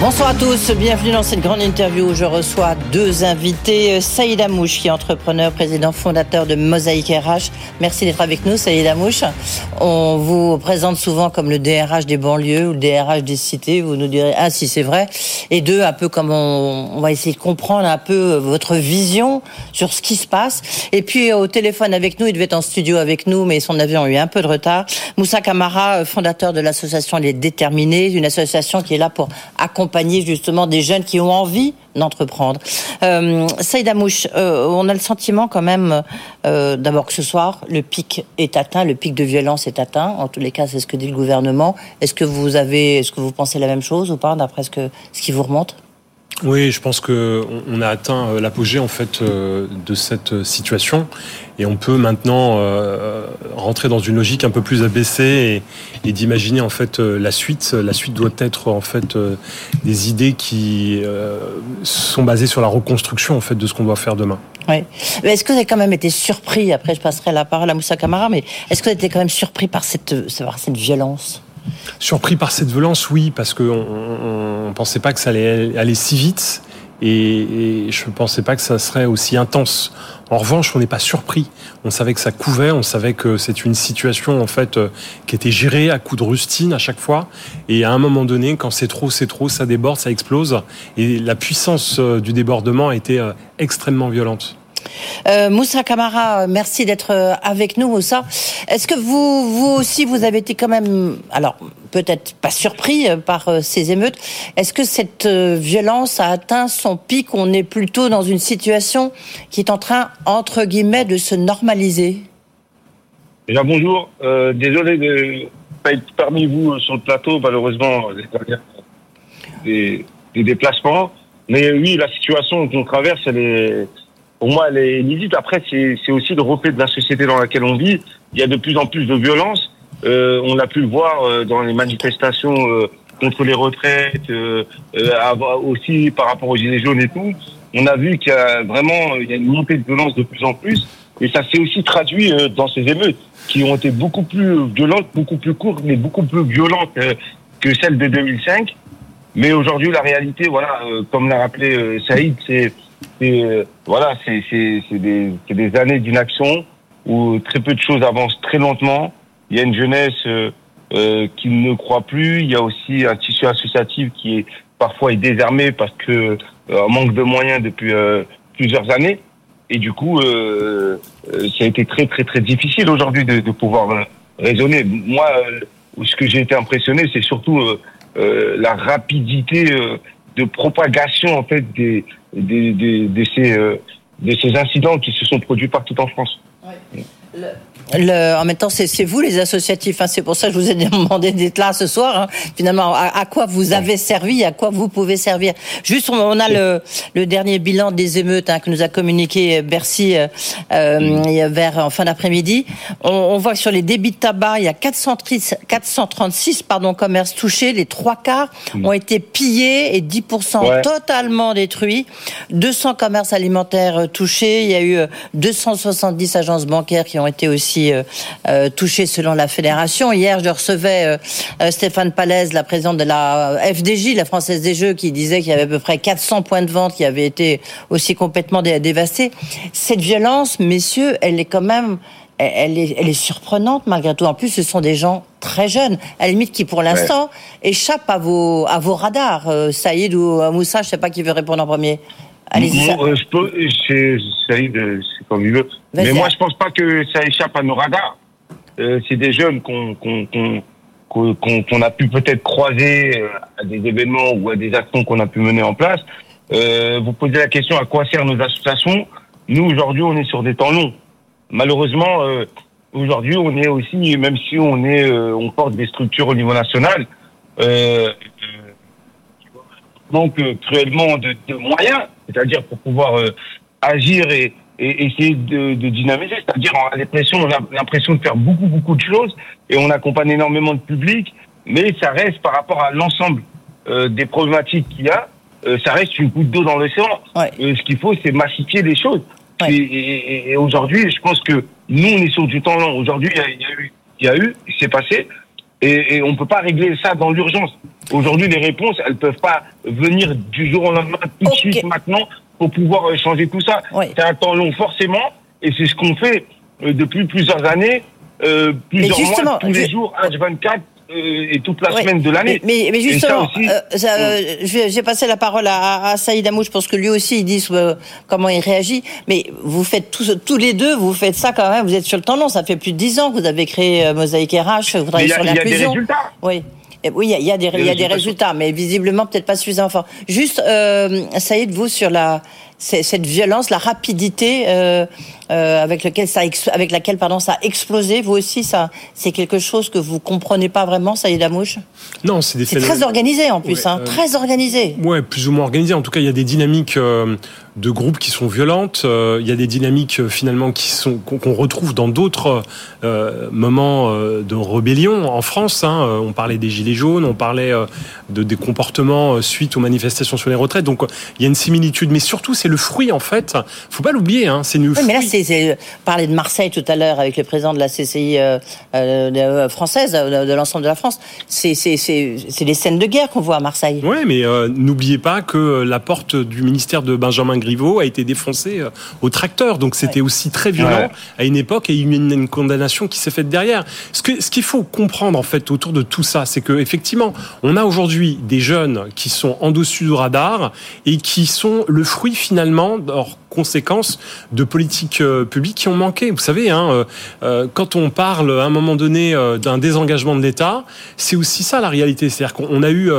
Bonsoir à tous, bienvenue dans cette grande interview où je reçois deux invités. Saïd Amouche, qui est entrepreneur, président fondateur de Mosaïque RH. Merci d'être avec nous, Saïd Amouche. On vous présente souvent comme le DRH des banlieues ou le DRH des cités. Vous nous direz, ah si c'est vrai. Et deux, un peu comme on, on va essayer de comprendre un peu votre vision sur ce qui se passe. Et puis au téléphone avec nous, il devait être en studio avec nous, mais son avion a eu un peu de retard. Moussa Kamara, fondateur de l'association Les Déterminés, une association qui est là pour accompagner justement des jeunes qui ont envie d'entreprendre. Euh, Saïd Amouche, euh, on a le sentiment quand même, euh, d'abord que ce soir, le pic est atteint, le pic de violence est atteint. En tous les cas, c'est ce que dit le gouvernement. Est-ce que vous avez, est-ce que vous pensez la même chose ou pas, d'après ce, ce qui vous remonte? Oui, je pense que on a atteint euh, l'apogée en fait euh, de cette situation et on peut maintenant euh, rentrer dans une logique un peu plus abaissée et, d'imaginer en fait la suite. La suite doit être en fait des idées qui sont basées sur la reconstruction en fait de ce qu'on doit faire demain. Oui. Est-ce que vous avez quand même été surpris Après, je passerai la parole à Moussa Kamara, mais est-ce que vous avez été quand même surpris par cette, par cette violence? Surpris par cette violence, oui, parce qu'on ne pensait pas que ça allait aller si vite. Et, je ne pensais pas que ça serait aussi intense. En revanche, on n'est pas surpris. On savait que ça couvait, on savait que c'est une situation en fait euh, qui était gérée à coups de rustine à chaque fois. Et à un moment donné, quand c'est trop, c'est trop, ça déborde, ça explose. Et la puissance euh, du débordement a été euh, extrêmement violente. Euh, Moussa Kamara, merci d'être euh, avec nous, Moussa. Est-ce que vous, vous aussi, vous avez été quand même, alors peut-être pas surpris euh, par ces émeutes. Est-ce que cette violence a atteint son pic? On est plutôt dans une situation qui est en train, entre guillemets, de se normaliser. Déjà bonjour. désolé de pas être parmi vous sur le plateau, malheureusement, des, des déplacements. Mais oui, la situation qu'on traverse, elle est pour moi, elle est. Après, c'est aussi le reflet de la société dans laquelle on vit. Il y a de plus en plus de violence. Euh, on a pu le voir euh, dans les manifestations euh, contre les retraites, euh, aussi par rapport aux gilets jaunes et tout. On a vu qu'il y a vraiment il y a une montée de violence de plus en plus. Et ça s'est aussi traduit dans ces émeutes qui ont été beaucoup plus violentes, beaucoup plus courtes, mais beaucoup plus violentes que celles de 2005. Mais aujourd'hui, la réalité, voilà, comme l'a rappelé Saïd, c'est c'est voilà, c'est des, des années d'inaction où très peu de choses avancent très lentement. Il y a une jeunesse euh, euh, qui ne croit plus. Il y a aussi un tissu associatif qui est parfois est désarmé parce que euh, manque de moyens depuis euh, plusieurs années. Et du coup, ça a été très très très difficile aujourd'hui de, de, pouvoir raisonner. Moi, ce que j'ai été impressionné, c'est surtout la rapidité de propagation en fait des, des, des, de, ces, euh, de ces incidents qui se sont produits partout en France. Ouais. Le, le, en même temps, c'est vous les associatifs. Hein, c'est pour ça que je vous ai demandé d'être là ce soir. Hein. Finalement, à, à, quoi vous avez servi, à quoi vous pouvez servir? Juste, on, a le, le, dernier bilan des émeutes hein, que nous a communiqué Bercy euh, euh vers en fin d'après-midi. On, on, voit que sur les débits de tabac, il y a 436, 436 pardon commerces touchés. Les trois quarts ont été pillés et 10% ouais. totalement détruits. 200 commerces alimentaires euh, touchés. Il y a eu 270 euh, agences bancaires qui ont été aussi euh, euh, touchés selon la fédération. Hier, je recevais euh, Stéphane Palaise, la présidente de la FDJ, la Française des Jeux, qui disait qu'il y avait à peu près 400 points de vente qui avaient été aussi complètement dévastés. Cette violence, messieurs, elle est quand même elle est, elle est, surprenante malgré tout. En plus, ce sont des gens très jeunes, à la limite qui pour l'instant ouais. échappent à vos, à vos radars. Euh, Saïd ou Moussa, je sais pas qui veut répondre en premier. Allez-y. Euh, c'est comme il veut. Mais moi, je pense pas que ça échappe à nos radars. Euh, c'est des jeunes qu'on qu'on qu'on qu'on a pu peut-être croiser euh, à des événements ou à des actions qu'on a pu mener en place. Euh, vous posez la question à quoi servent nos associations Nous, aujourd'hui, on est sur des temps longs. Malheureusement, euh, aujourd'hui, on est aussi, même si on est, euh, on porte des structures au niveau national, euh, manque cruellement de, de moyens c'est-à-dire pour pouvoir euh, agir et, et, essayer de, de dynamiser. C'est-à-dire on a l'impression, on a l'impression de faire beaucoup beaucoup de choses et on accompagne énormément de public, mais ça reste par rapport à l'ensemble euh, des problématiques qu'il y a, euh, ça reste une goutte d'eau dans l'océan. Ouais. Euh, ce qu'il faut, c'est massifier les choses. Ouais. Et, et- et aujourd'hui, je pense que nous, on est sur du temps long. Aujourd'hui, il y a, il y a eu, il y a eu, il s'est passé, et, et on peut pas régler ça dans l'urgence. Aujourd'hui, les réponses, elles peuvent pas venir du jour au lendemain, tout de suite, maintenant, pour pouvoir euh, changer tout ça. Ouais. C'est un temps long, forcément, et c'est ce qu'on fait euh, depuis plusieurs années, euh, plusieurs mois, tous les jours, H24 euh, et toute la Ouais. semaine de l'année. Mais, mais justement, euh, euh, je j'ai passé la parole à, à Saïd Amouche parce que lui aussi, il dit euh, comment il réagit. Mais vous faites tous, tous les deux, vous faites ça quand même. Vous êtes sur le long. Ça fait plus de dix ans que vous avez créé euh, Mosaïque RH. Vous travaillez sur il y a des l'inclusion. résultats. Oui. Et oui, il y a, il y a des, il y a des résultats, mais visiblement peut-être pas suffisamment forts. Juste, euh, Saïd, vous sur la cette violence, la rapidité euh, euh, avec lequel ça ex- avec laquelle pardon ça a explosé, vous aussi ça c'est quelque chose que vous comprenez pas vraiment, Saïd Amouche. Non, c'est des C'est phénomènes- très organisé en plus, Ouais, hein, euh, très organisé. Ouais, plus ou moins organisé. En tout cas, il y a des dynamiques de groupes qui sont violentes. Il y a des dynamiques finalement qui sont qu'on retrouve dans d'autres moments de rébellion en France. Hein. On parlait des gilets jaunes, on parlait de des comportements suite aux manifestations sur les retraites. Donc, il y a une similitude, mais surtout, c'est le fruit en fait. Faut pas l'oublier. Hein. C'est une Oui, mais là, c'est, c'est parler de Marseille tout à l'heure avec le président de la CCI euh, euh, de- française, de, de l'ensemble de la France. C'est, c'est, c'est, c'est des scènes de guerre qu'on voit à Marseille. Ouais, mais euh, n'oubliez pas que euh, la porte du ministère de Benjamin Griveaux a été défoncée euh, au tracteur. Donc c'était aussi très violent Ouais. à une époque et il y a une, une condamnation qui s'est faite derrière. Ce qu'il faut comprendre en fait autour de tout ça, c'est que effectivement, on a aujourd'hui des jeunes qui sont en dessus du radar et qui sont le fruit finalement de leurs conséquences de politiques euh, publiques qui ont manqué. Vous savez, hein, euh, euh, quand on parle à un moment donné d'un désengagement de l'État, c'est aussi ça la réalité. C'est-à-dire qu'on a eu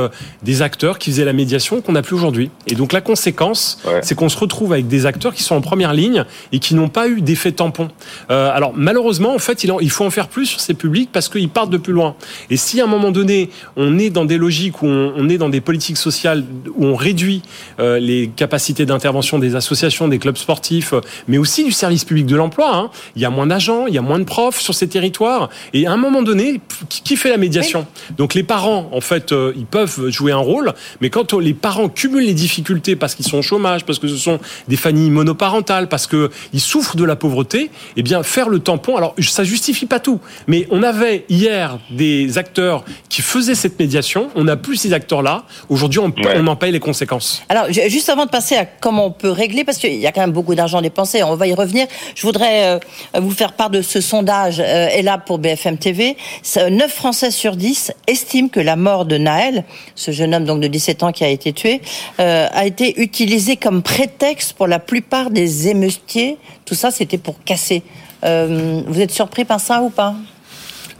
des acteurs qui faisaient la médiation qu'on n'a plus aujourd'hui. Et donc la conséquence, Ouais. c'est qu'on se retrouve avec des acteurs qui sont en première ligne et qui n'ont pas eu d'effet tampon. Euh, alors malheureusement, en fait, il, faut en faire plus sur ces publics parce qu'ils partent de plus loin. Et si à un moment donné, on est dans des logiques où on, est dans des politiques sociales où on réduit les capacités d'intervention des associations, des clubs sportifs, euh, mais aussi du service public de l'emploi, hein, il y a moins d'agents, il y a moins de profs sur ces territoires. Et à un moment donné, qui fait la médiation Donc les parents, en fait, euh, ils peuvent jouer un rôle, mais quand les parents cumulent les difficultés parce qu'ils sont au chômage, parce que ce sont des familles monoparentales, parce que ils souffrent de la pauvreté, eh bien faire le tampon. Alors ça justifie pas tout, mais on avait hier des acteurs qui faisaient cette médiation. On n'a plus ces acteurs-là. Aujourd'hui, on, Ouais. on en paye les conséquences. Alors, ju- juste avant de passer à comment on peut régler, parce qu'il y a quand même beaucoup d'argent dépensé, on va y revenir, je voudrais euh, vous faire part de ce sondage, euh, là pour BFM TV. Ça, 9 Français sur 10 estiment que la mort de Naël, ce jeune homme donc de 17 ans qui a été tué, euh, a été utilisé comme prétexte pour la plupart des émeutiers. Tout ça, c'était pour casser. Vous êtes surpris par ça ou pas?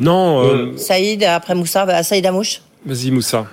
Non, euh, Saïd, après Moussa, Saïd Amouche? Vas-y Moussa.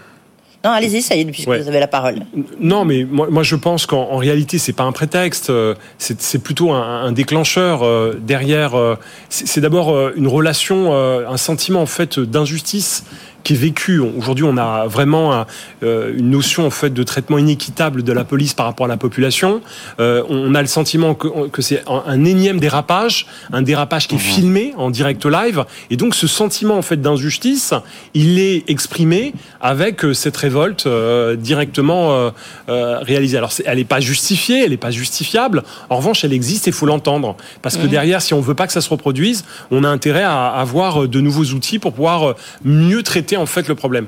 Non, allez-y, Saïd, puisque Ouais. vous avez la parole. Non, mais moi, moi je pense qu'en en réalité, c'est pas un prétexte, euh, c'est plutôt un, un déclencheur euh, derrière. euh, c'est d'abord une relation, euh, un sentiment en fait d'injustice qui est vécu. Aujourd'hui, on a vraiment un- euh, une notion en fait de traitement inéquitable de la police par rapport à la population. Euh, on a le sentiment que, que c'est un, un énième dérapage, un dérapage qui est filmé en direct live, et donc ce sentiment en fait d'injustice, il est exprimé avec euh, cette révolte euh, directement euh, réalisée. Alors, elle n'est pas justifiée, elle n'est pas justifiable. En revanche, elle existe et faut l'entendre, parce que derrière, si on veut pas que ça se reproduise, on a intérêt à avoir de nouveaux outils pour pouvoir mieux traiter en fait le problème.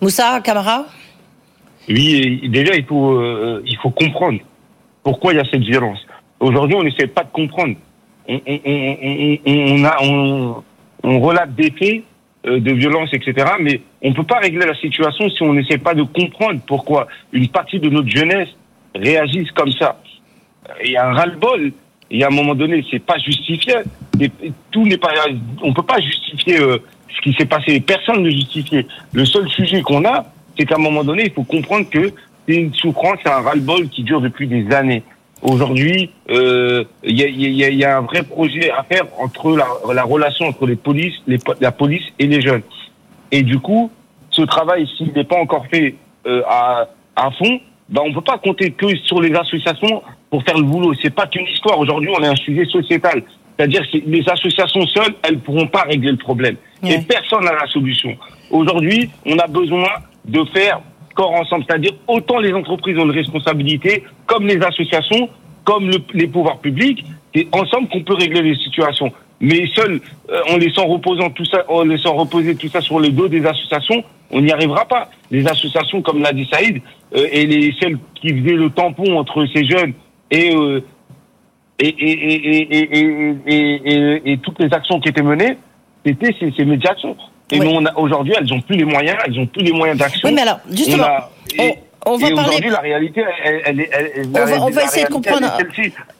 Moussa, Camara Oui, déjà, il faut, euh, il faut comprendre pourquoi il y a cette violence. Aujourd'hui, on n'essaie pas de comprendre. On, on, on, on, on, a, on, on relate des faits euh, de violence, etc. Mais on peut pas régler la situation si on n'essaie pas de comprendre pourquoi une partie de notre jeunesse réagisse comme ça. Il y a un ras-le-bol. Il y a un moment donné, c'est pas justifié. Et tout n'est pas. On peut pas justifier euh, ce qui s'est passé. Personne ne justifie. Le seul sujet qu'on a, c'est qu'à un moment donné, il faut comprendre que c'est une souffrance, c'est un ras-le-bol qui dure depuis des années. Aujourd'hui, euh, il y, a, y, a, y a un vrai projet à faire entre la, la relation entre les polices, la police et les jeunes. Et du coup, ce travail, s'il n'est pas encore fait euh, à, à fond, ben on peut pas compter que sur les associations pour faire le boulot. C'est pas qu'une histoire. Aujourd'hui, on est un sujet sociétal. C'est-à-dire que les associations seules, elles pourront pas régler le problème. Et personne n'a la solution. Aujourd'hui, on a besoin de faire corps ensemble. C'est-à-dire autant les entreprises ont une responsabilité, comme les associations, comme le- les pouvoirs publics, C'est ensemble qu'on peut régler les situations. Mais seul, euh, en laissant reposant tout ça, en laissant reposer tout ça sur le dos des associations, on n'y arrivera pas. Les associations, comme l'a dit Saïd, euh, et les celles qui faisaient le tampon entre ces jeunes et euh, et, et, et, et, et, et, toutes les actions qui étaient menées, c'était ces, ces médiations. Et nous, aujourd'hui, elles n'ont plus les moyens, elles n'ont plus les moyens d'action. Oui, mais alors, justement, on, va parler. Aujourd'hui, la réalité, elle, elle, elle, on va, on va essayer de comprendre.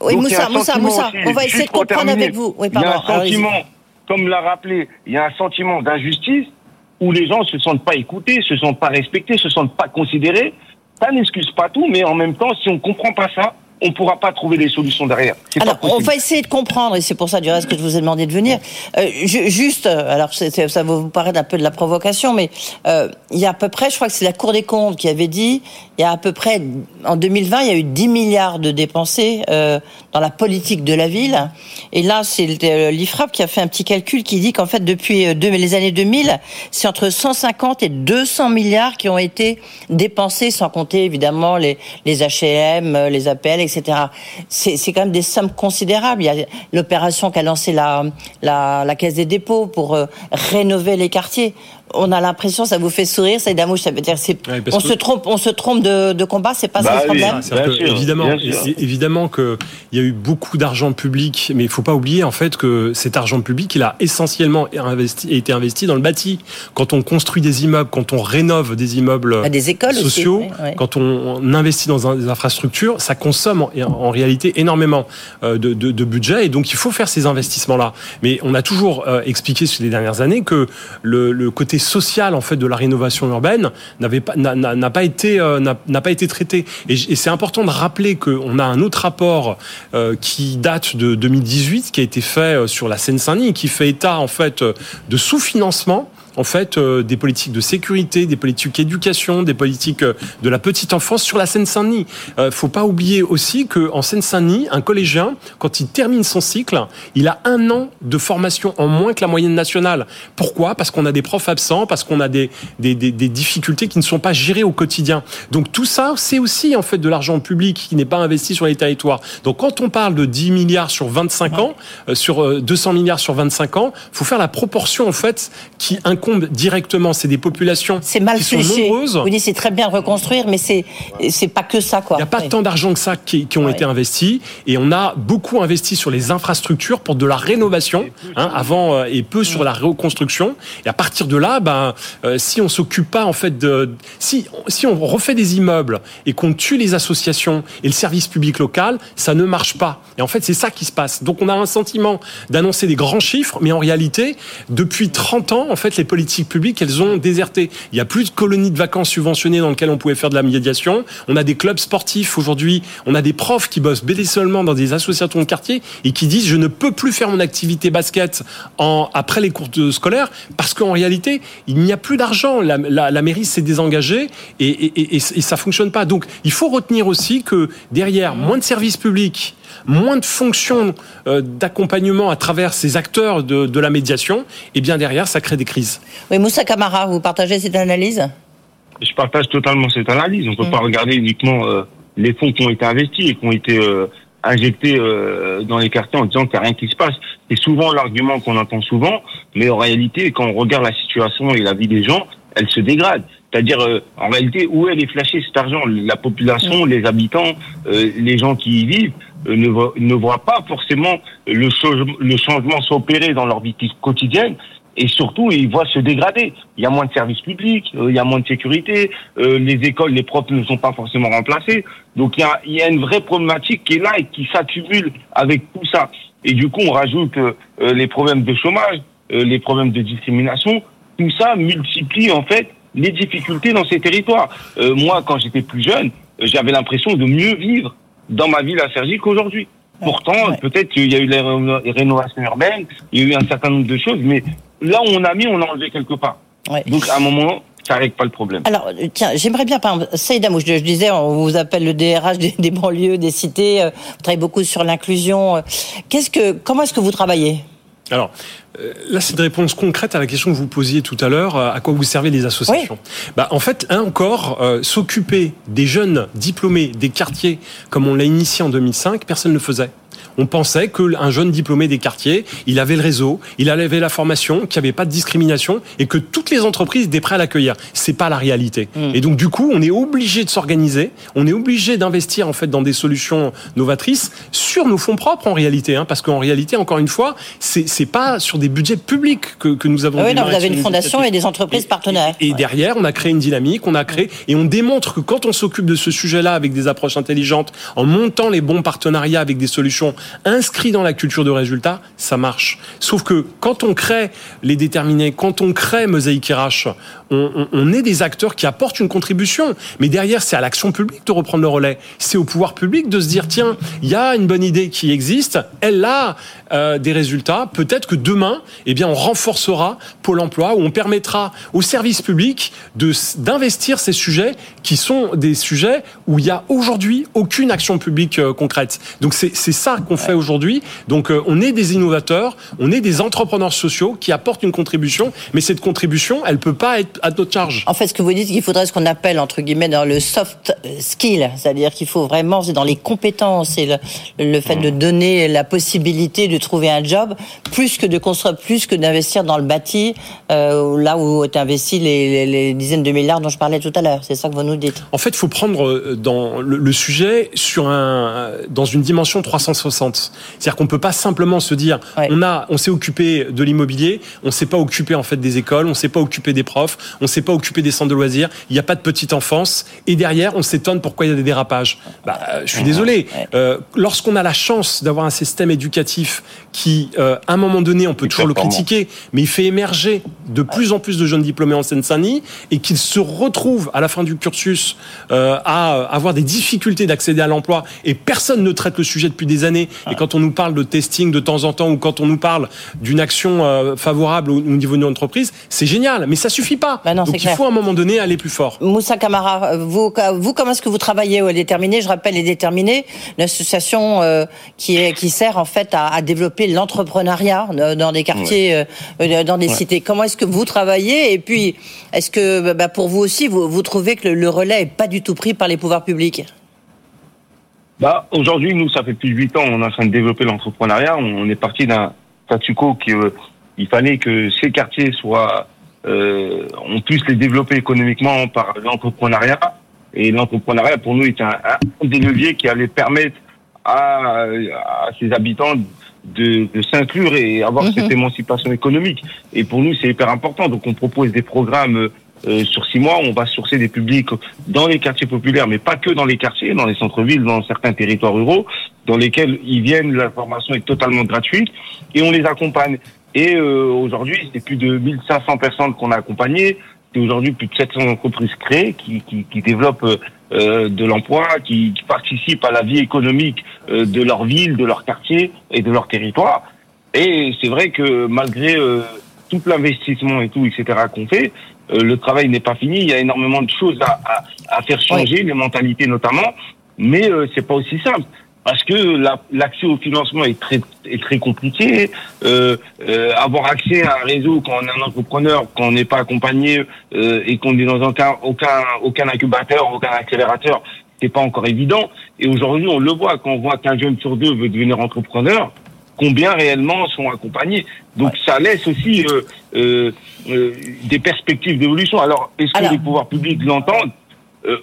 Oui, Moussa, Moussa, Moussa, on va essayer de comprendre avec vous. Oui, pardon. Il y a un sentiment, comme l'a rappelé, il y a un sentiment d'injustice où les gens se sentent pas écoutés, se sentent pas respectés, se sentent pas considérés. Ça n'excuse pas tout, mais en même temps, si on comprend pas ça, on ne pourra pas trouver des solutions derrière. Alors, on va essayer de comprendre, et c'est pour ça du reste que je vous ai demandé de venir. Euh, juste, alors ça va vous paraître un peu de la provocation, mais euh, il y a à peu près, je crois que c'est la Cour des comptes qui avait dit, il y a à peu près, en 2020, il y a eu 10 milliards de dépensés euh, dans la politique de la ville. Et là, c'est l'IFRAP qui a fait un petit calcul qui dit qu'en fait, depuis les années 2000, c'est entre 150 et 200 milliards qui ont été dépensés, sans compter évidemment les, les HLM, les APL, etc. C'est quand même des sommes considérables. Il y a l'opération qu'a lancée la, Caisse des dépôts pour euh, rénover les quartiers on a l'impression, ça vous fait sourire, ça Damouche, ça veut dire c'est, on se trompe, on se trompe de, de combat, c'est pas ça bah le problème. évidemment, évidemment qu'il y a eu beaucoup d'argent public, mais il faut pas oublier en fait que cet argent public, il a essentiellement investi, été investi dans le bâti. Quand on construit des immeubles, quand on rénove des immeubles bah, des écoles sociaux, quand on, investit dans des infrastructures, ça consomme en, réalité énormément euh, de, de, de, budget, et donc il faut faire ces investissements-là. Mais on a toujours euh, expliqué sur les dernières années que le, le côté social en fait de la rénovation urbaine n'avait pas n'a pas été euh, n'a traité et, c'est important de rappeler qu'on a un autre rapport euh, qui date de 2018 qui a été fait euh, sur la Seine-Saint-Denis qui fait état en fait de sous-financement en fait euh, des politiques de sécurité, des politiques d'éducation, des politiques euh, de la petite enfance sur la Seine-Saint-Denis. Euh, faut pas oublier aussi que en Seine-Saint-Denis, un collégien, quand il termine son cycle, il a un an de formation en moins que la moyenne nationale. Pourquoi? Parce qu'on a des profs absents, parce qu'on a des, des, des, des, difficultés qui ne sont pas gérées au quotidien. Donc tout ça, c'est aussi en fait de l'argent public qui n'est pas investi sur les territoires. Donc quand on parle de 10 milliards sur 25 ans, sur 200 milliards sur 25 ans, faut faire la proportion en fait qui incombe directement. C'est des populations c'est mal qui sont nombreuses. Vous dites c'est très bien reconstruire, mais c'est c'est pas que ça quoi. Il n'y a pas tant d'argent que ça qui, ont été investis et on a beaucoup investi sur les infrastructures pour de la rénovation hein, avant euh, et peu sur la reconstruction. Et à partir de là, ben euh, si on s'occupe pas en fait de si si on refait des immeubles et qu'on tue les associations et le service public local, ça ne marche pas. Et en fait, c'est ça qui se passe. Donc on a un sentiment d'annoncer des grands chiffres, mais en réalité, depuis 30 ans, en fait, les politiques publiques, elles ont déserté. Il n'y a plus de colonies de vacances subventionnées dans lesquelles on pouvait faire de la médiation. On a des clubs sportifs aujourd'hui. On a des profs qui bossent seulement dans des associations de quartier et qui disent je ne peux plus faire mon activité basket après les cours scolaires parce qu'en réalité, il n'y a plus d'argent. La, mairie s'est désengagée et, ça fonctionne pas. Donc, il faut retenir aussi que derrière moins de services publics, moins de fonctions euh, d'accompagnement à travers ces acteurs de, la médiation, et bien derrière, ça crée des crises. Oui, Moussa Kamara, vous partagez cette analyse? Je partage totalement cette analyse. On ne peut mm. pas regarder uniquement euh, les fonds qui ont été investis et qui ont été euh, injectés dans les quartiers en disant qu'il n'y a rien qui se passe. C'est souvent l'argument qu'on entend souvent, mais en réalité, quand on regarde la situation et la vie des gens, elle se dégrade. C'est-à-dire, en réalité, où est flashée cet argent? La population, mm. les habitants, les gens qui y vivent, euh, ne, voient, ne voient pas forcément le, le changement s'opérer dans leur vie quotidienne et surtout ils voient se dégrader. Il y a moins de services publics, euh, il y a moins de sécurité, euh, les écoles, les profs ne sont pas forcément remplacés. Donc il y a, il y a une vraie problématique qui est là et qui s'accumule avec tout ça. Et du coup on rajoute les problèmes de chômage, les problèmes de discrimination, tout ça multiplie en fait les difficultés dans ces territoires. moi quand j'étais plus jeune, j'avais l'impression de mieux vivre dans ma ville à Sergi qu'aujourd'hui. Pourtant, peut-être qu'il y a eu les rénovations urbaines, il y a eu un certain nombre de choses, mais là où on a mis, on a enlevé quelque part. Donc, à un moment, ça règle pas le problème. Alors, tiens, j'aimerais bien, par exemple, je, disais, on vous appelle le DRH des, banlieues, des cités, euh, vous travaillez beaucoup sur l'inclusion. Euh. Qu'est-ce que, comment est-ce que vous travaillez? Alors, euh, là, c'est une réponse concrète à la question que vous posiez tout à l'heure, euh, à quoi vous servez les associations bah, En fait, un encore, euh, s'occuper des jeunes diplômés des quartiers, comme on l'a initié en 2005, personne ne le faisait. On pensait qu'un jeune diplômé des quartiers, il avait le réseau, il avait la formation, qu'il n'y avait pas de discrimination et que toutes les entreprises étaient prêtes à l'accueillir. C'est pas la réalité. Mm. Et donc du coup, on est obligé de s'organiser, on est obligé d'investir en fait dans des solutions novatrices sur nos fonds propres en réalité, hein, parce qu'en réalité, encore une fois, c'est pas sur des budgets publics que, que nous avons. Oui, non, vous avez une fondation et des entreprises partenaires. Et, derrière, on a créé une dynamique, on a créé et on démontre que quand on s'occupe de ce sujet-là avec des approches intelligentes, en montant les bons partenariats avec des solutions inscrites dans la culture de résultat, ça marche. Sauf que quand on crée les déterminés, quand on crée Mosaïque RH, on, on, est des acteurs qui apportent une contribution. Mais derrière, c'est à l'action publique de reprendre le relais. C'est au pouvoir public de se dire, tiens, il y a une bonne idée qui existe, elle a euh, des résultats. Peut-être que demain, eh bien, on renforcera Pôle emploi ou on permettra aux services publics de, d'investir ces sujets qui sont des sujets où il y a aujourd'hui aucune action publique euh, concrète. Donc c'est, c'est ça qu'on fait aujourd'hui. Donc euh, on est des innovateurs, on est des entrepreneurs sociaux qui apportent une contribution, mais cette contribution, elle peut pas être à notre charge. En fait, ce que vous dites, qu'il faudrait ce qu'on appelle entre guillemets dans le soft skill, c'est-à-dire qu'il faut vraiment c'est dans les compétences et le, le fait de donner la possibilité de trouver un job, plus que de construire, plus que d'investir dans le bâti, euh, là où est investi les, les, dizaines de milliards dont je parlais tout à l'heure. C'est ça que vous nous dites. En fait, il faut prendre euh, dans le, le, sujet sur un dans une dimension 360. C'est-à-dire qu'on peut pas simplement se dire on a on s'est occupé de l'immobilier, on s'est pas occupé en fait des écoles, on s'est pas occupé des profs, on s'est pas occupé des centres de loisirs, il n'y a pas de petite enfance, et derrière, on s'étonne pourquoi il y a des dérapages. Bah, euh, je suis désolé. Euh, lorsqu'on a la chance d'avoir un système éducatif qui, euh, à un moment donné, on peut toujours le critiquer, mais il fait émerger de plus en plus de jeunes diplômés en Seine-Saint-Denis, et qu'ils se retrouvent à la fin du cursus à avoir des difficultés d'accéder à l'emploi, et personne ne traite le sujet depuis des années. Et quand on nous parle de testing de temps en temps, ou quand on nous parle d'une action favorable au niveau de l'entreprise, c'est génial, mais ça suffit pas. Bah Donc il faut à un moment donné aller plus fort. Moussa Kamara, vous, vous comment est-ce que vous travaillez au Déterminé Je rappelle les Déterminés, l'association euh, qui, est, qui sert en fait à, à développer l'entrepreneuriat dans des quartiers, euh, euh, dans des cités. Comment est-ce que vous travaillez? Et puis, est-ce que bah, bah, pour vous aussi, vous, vous trouvez que le, relais est pas du tout pris par les pouvoirs publics? Bah, Aujourd'hui, nous, ça fait plus de 8 ans, on est en train de développer l'entrepreneuriat. On est parti d'un statu quo qui... il fallait que ces quartiers soient euh, on puisse les développer économiquement par l'entrepreneuriat. Et l'entrepreneuriat, pour nous, est un, des leviers qui allait permettre à, à ses habitants de, de s'inclure et avoir mhm. cette émancipation économique. Et pour nous, c'est hyper important. Donc, on propose des programmes euh, sur six mois. On va sourcer des publics dans les quartiers populaires, mais pas que dans les quartiers, dans les centres-villes, dans certains territoires ruraux, dans lesquels ils viennent. La formation est totalement gratuite et on les accompagne. Et euh, aujourd'hui, c'est plus de 1500 personnes qu'on a accompagnées. C'est aujourd'hui plus de 700 entreprises créées qui, qui, qui développent euh, de l'emploi, qui, qui, participent à la vie économique euh, de leur ville, de leur quartier et de leur territoire. Et c'est vrai que malgré euh, tout l'investissement et tout, etc., qu'on fait, le travail n'est pas fini. Il y a énormément de choses à, à, à faire changer, les mentalités notamment. Mais c'est pas aussi simple parce que l'accès au financement est très est très compliqué. Euh, euh, avoir accès à un réseau quand on est un entrepreneur, quand on n'est pas accompagné euh, et qu'on est dans aucun aucun aucun incubateur, aucun accélérateur, c'est pas encore évident. Et aujourd'hui, on le voit quand on voit qu'un jeune sur deux veut devenir entrepreneur. Combien réellement sont accompagnés Donc ça laisse aussi euh, euh, euh, des perspectives d'évolution. Alors, est-ce que les pouvoirs publics l'entendent?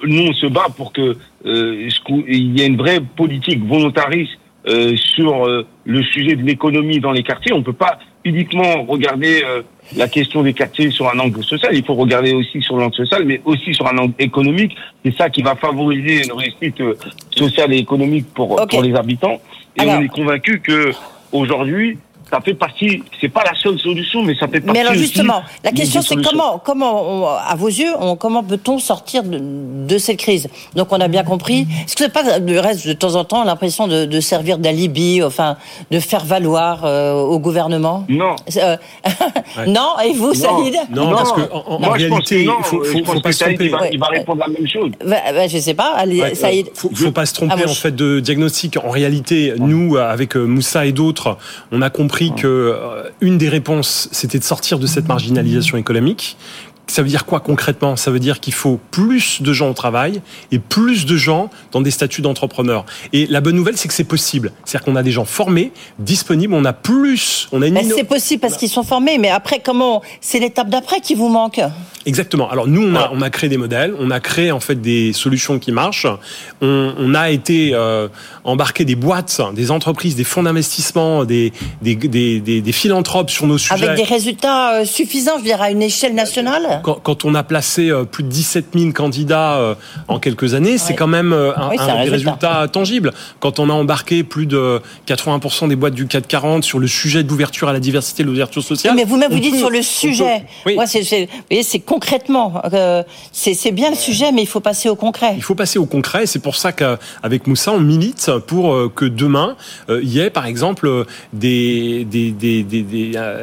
Nous, on se bat pour que euh, il y ait une vraie politique volontariste euh, sur le sujet de l'économie dans les quartiers. On ne peut pas uniquement regarder la question des quartiers sur un angle social. Il faut regarder aussi sur l'angle social, mais aussi sur un angle économique. C'est ça qui va favoriser une réussite sociale et économique pour, pour les habitants. Et on est convaincu que aujourd'hui, ça fait partie, c'est pas la seule solution, mais ça fait partie. Mais alors justement, la question c'est comment, comment, à vos yeux, on, comment peut-on sortir de, de, cette crise? Donc on a bien compris. Est-ce que c'est pas de reste de temps en temps l'impression de, de, servir d'alibi, enfin, de faire valoir euh, au gouvernement? Non. Euh, non. Et vous, Saïd? Non, non, parce que en, en réalité, il faut, faut, faut pas se tromper. Il va, répondre la même chose. Bah, bah, je sais pas. Allez, Saïd. Faut, faut pas se tromper ah, en fait de diagnostic. En réalité, nous, avec euh, Moussa et d'autres, on a compris que euh, une des réponses, c'était de sortir de cette marginalisation économique Ça veut dire quoi concrètement? Ça veut dire qu'il faut plus de gens au travail et plus de gens dans des statuts d'entrepreneurs. Et la bonne nouvelle, c'est que c'est possible. C'est-à-dire qu'on a des gens formés, disponibles, on a plus, on a une... C'est possible parce qu'ils sont formés, mais après, comment C'est l'étape d'après qui vous manque Exactement. Alors nous, on a, on a créé des modèles, on a créé en fait des solutions qui marchent. On, on a été euh, embarqué des boîtes, des entreprises, des fonds d'investissement, des des, des, des, des, philanthropes sur nos sujets. Avec des résultats euh, suffisants, je veux dire, à une échelle nationale quand, quand on a placé euh, plus de 17 000 candidats euh, en quelques années, c'est quand même un, un, un résultat. résultat tangible. Quand on a embarqué plus de 80% des boîtes du 440 sur le sujet de l'ouverture à la diversité, de l'ouverture sociale. mais vous-même, vous dites sur le sujet. oui. Moi, c'est, concrètement. Euh, c'est bien le sujet, mais il faut passer au concret. Il faut passer au concret. C'est pour ça qu'avec Moussa, on milite pour euh, que demain, euh, il y ait, par exemple, des, des, des, des,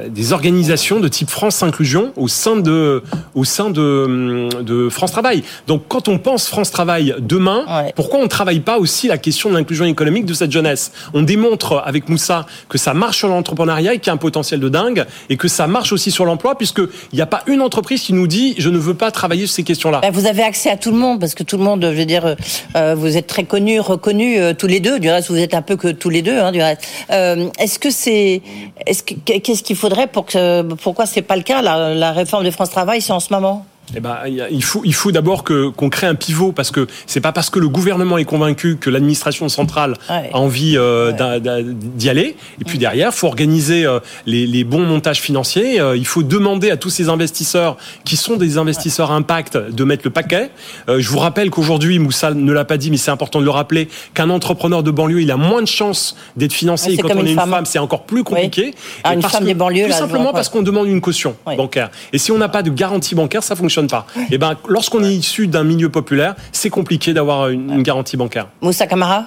des organisations de type France Inclusion au sein de, au sein de, de France Travail. Donc, quand on pense France Travail demain, ouais. pourquoi on ne travaille pas aussi la question de l'inclusion économique de cette jeunesse? On démontre avec Moussa que ça marche sur l'entrepreneuriat et qu'il y a un potentiel de dingue et que ça marche aussi sur l'emploi puisqu'il n'y a pas une entreprise qui nous dit je ne veux pas travailler sur ces questions-là. Ben, vous avez accès à tout le monde parce que tout le monde, je veux dire, euh, vous êtes très connus, reconnus euh, tous les deux. Du reste, vous êtes un peu que tous les deux. Hein, du reste, euh, est-ce que c'est, est-ce qu'est-ce qu'il faudrait pour que, pourquoi c'est pas le cas la, la réforme de France Travail, en ce moment? Eh ben, il faut, il faut d'abord que qu'on crée un pivot parce que c'est pas parce que le gouvernement est convaincu que l'administration centrale ouais. a envie euh, ouais. d'y aller. Et puis derrière, il faut organiser euh, les, les, bons montages financiers. Euh, il faut demander à tous ces investisseurs qui sont des investisseurs impact de mettre le paquet. Je vous rappelle qu'aujourd'hui, Moussa ne l'a pas dit, mais c'est important de le rappeler, qu'un entrepreneur de banlieue, il a moins de chances d'être financé. Et quand on est une femme, femme c'est encore plus compliqué. Ah, une femme des banlieues, tout là, simplement parce qu'on demande une caution bancaire. Et si on n'a pas de garantie bancaire, ça fonctionne pas. Et eh ben, lorsqu'on est issu d'un milieu populaire, c'est compliqué d'avoir une, une, garantie bancaire. Moussa Kamara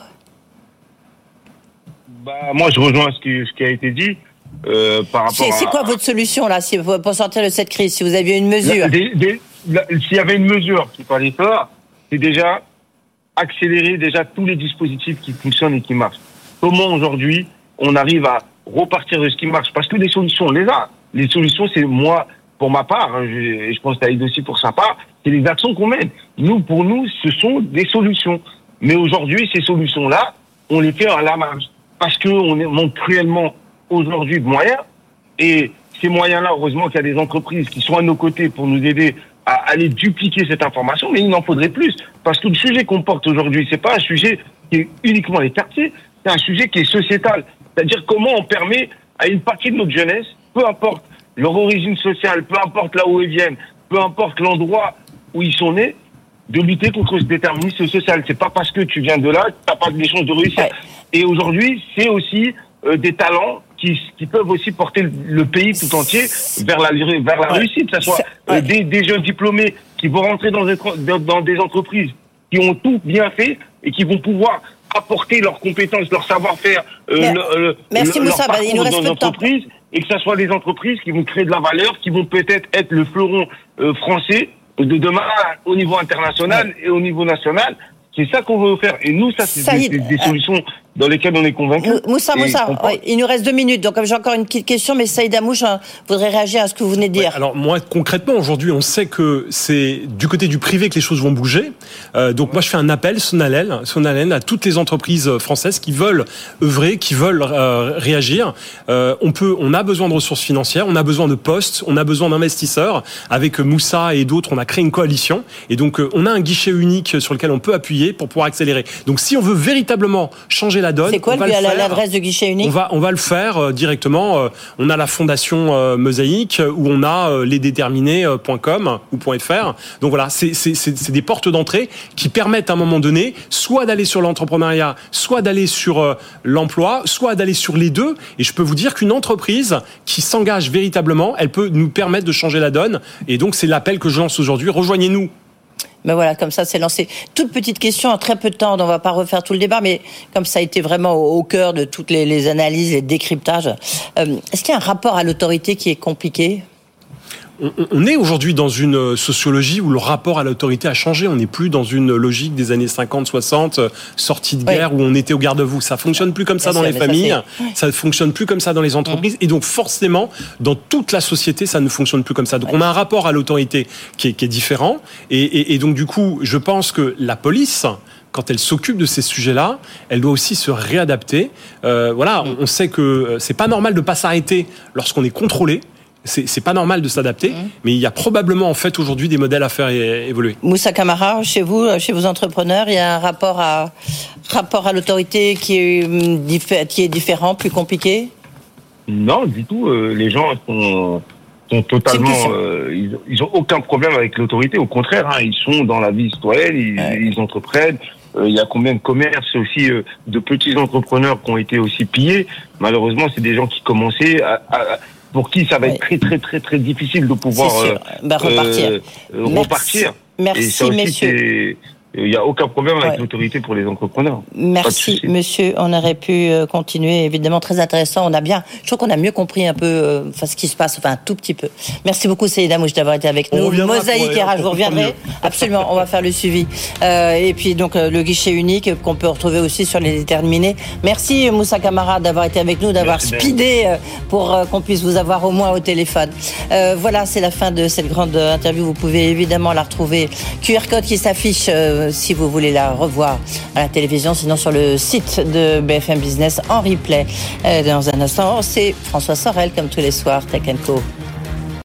bah, Moi, je rejoins ce qui, ce qui a été dit. Euh, par rapport c'est, quoi votre solution là, si, pour sortir de cette crise Si vous aviez une mesure S'il y avait une mesure qu'il fallait faire, c'est déjà accélérer déjà tous les dispositifs qui fonctionnent et qui marchent. Comment aujourd'hui on arrive à repartir de ce qui marche? Parce que les solutions, on les a. Les solutions, c'est moi, pour ma part, et je pense Taïd aussi pour sa part, c'est les actions qu'on mène. Nous, pour nous, ce sont des solutions. Mais aujourd'hui, ces solutions-là, on les fait à la marge. Parce qu'on manque cruellement aujourd'hui de moyens. Et ces moyens-là, heureusement qu'il y a des entreprises qui sont à nos côtés pour nous aider à aller dupliquer cette information, mais il n'en faudrait plus. Parce que le sujet qu'on porte aujourd'hui, c'est pas un sujet qui est uniquement les quartiers, c'est un sujet qui est sociétal. C'est-à-dire comment on permet à une partie de notre jeunesse, peu importe leur origine sociale, peu importe là où ils viennent, peu importe l'endroit où ils sont nés, de lutter contre ce déterminisme social. C'est pas parce que tu viens de là que t'as pas des chances de réussir. Ouais. Et aujourd'hui, c'est aussi euh, des talents qui, qui, peuvent aussi porter le pays tout entier vers la, vers la ouais. réussite. Que ce soit euh, des, des, jeunes diplômés qui vont rentrer dans des, dans des entreprises qui ont tout bien fait et qui vont pouvoir apporter leurs compétences, leur savoir-faire, euh, le, Merci le, Moussa, leur il nous reste dans l'entreprise et que ce soit des entreprises qui vont créer de la valeur, qui vont peut-être être le fleuron euh, français de demain au niveau international ouais. et au niveau national. C'est ça qu'on veut faire. Et nous, ça, c'est des, des, des, solutions dans lesquelles on est convaincu. Moussa, Moussa, ouais, il nous reste deux minutes. Donc, j'ai encore une petite question, mais Saïd Amouche hein, voudrait réagir à ce que vous venez de dire. Ouais, alors, moi, concrètement, aujourd'hui, on sait que c'est du côté du privé que les choses vont bouger. Euh, donc, moi, je fais un appel, Sonalen, Sonalen, à toutes les entreprises françaises qui veulent œuvrer, qui veulent euh, réagir. Euh, on peut, on a besoin de ressources financières, on a besoin de postes, on a besoin d'investisseurs. Avec Moussa et d'autres, on a créé une coalition. Et donc, euh, on a un guichet unique sur lequel on peut appuyer pour pouvoir accélérer. Donc, si on veut véritablement changer la donne. C'est quoi l'adresse de guichet unique on va, on va le faire euh, directement. Euh, on a la fondation euh, Mosaïque où on a lesdéterminés.com ou .fr. Donc voilà, c'est des portes d'entrée qui permettent à un moment donné soit d'aller sur l'entrepreneuriat, soit d'aller sur l'emploi, soit d'aller sur les deux. Et je peux vous dire qu'une entreprise qui s'engage véritablement, elle peut nous permettre de changer la donne. Et donc c'est l'appel que je lance aujourd'hui. Rejoignez-nous ben voilà, comme ça, c'est lancé. Toute petite question, en très peu de temps, on ne va pas refaire tout le débat, mais comme ça a été vraiment au, cœur de toutes les, les analyses et décryptages, euh, est-ce qu'il y a un rapport à l'autorité qui est compliqué? On, est aujourd'hui dans une sociologie où le rapport à l'autorité a changé. On n'est plus dans une logique des années 50, 60, sortie de guerre où on était au garde-vous. Ça fonctionne plus comme ça dans les familles, ça, ne fonctionne plus comme ça dans les entreprises, et donc forcément, dans toute la société, ça ne fonctionne plus comme ça. Donc on a un rapport à l'autorité qui, est, différent, et, donc du coup, je pense que la police quand elle s'occupe de ces sujets-là, elle doit aussi se réadapter. Euh, voilà, on, on, sait que euh, c'est pas normal de pas s'arrêter lorsqu'on est contrôlé c'est pas normal de s'adapter, mmh. mais il y a probablement en fait aujourd'hui des modèles à faire évoluer. Moussa Kamara, chez vous, chez vos entrepreneurs, il y a un rapport à rapport à l'autorité qui est qui est différent, plus compliqué? Non, du tout. Euh, les gens sont sont totalement, euh, ils, ils, ont aucun problème avec l'autorité. Au contraire, hein, ils sont dans la vie citoyenne, ils, ils entreprennent. Euh, il y a combien de commerces aussi de petits entrepreneurs qui ont été aussi pillés? Malheureusement, c'est des gens qui commençaient à, à pour qui ça va être très très très très difficile de pouvoir euh, bah, repartir. Euh, repartir. Merci, messieurs. Il n'y a aucun problème avec l'autorité pour les entrepreneurs. Merci, monsieur. On aurait pu euh, continuer. Évidemment, très intéressant. On a bien, je trouve qu'on a mieux compris un peu euh, enfin, ce qui se passe, enfin un tout petit peu. Merci beaucoup, Céline Mouche, d'avoir été avec nous. Mosaïque je vous reviendrai. Absolument, on va faire le suivi. Euh, et puis, donc, le guichet unique qu'on peut retrouver aussi sur les déterminés. Merci, Moussa Camara, d'avoir été avec nous, d'avoir speedé pour qu'on puisse vous avoir au moins au téléphone. voilà, c'est la fin de cette grande interview. Vous pouvez évidemment la retrouver. QR code qui s'affiche si vous voulez la revoir à la télévision, sinon sur le site de BFM Business en replay. Euh, dans un instant, c'est François Sorel, comme tous les soirs, Tech Co.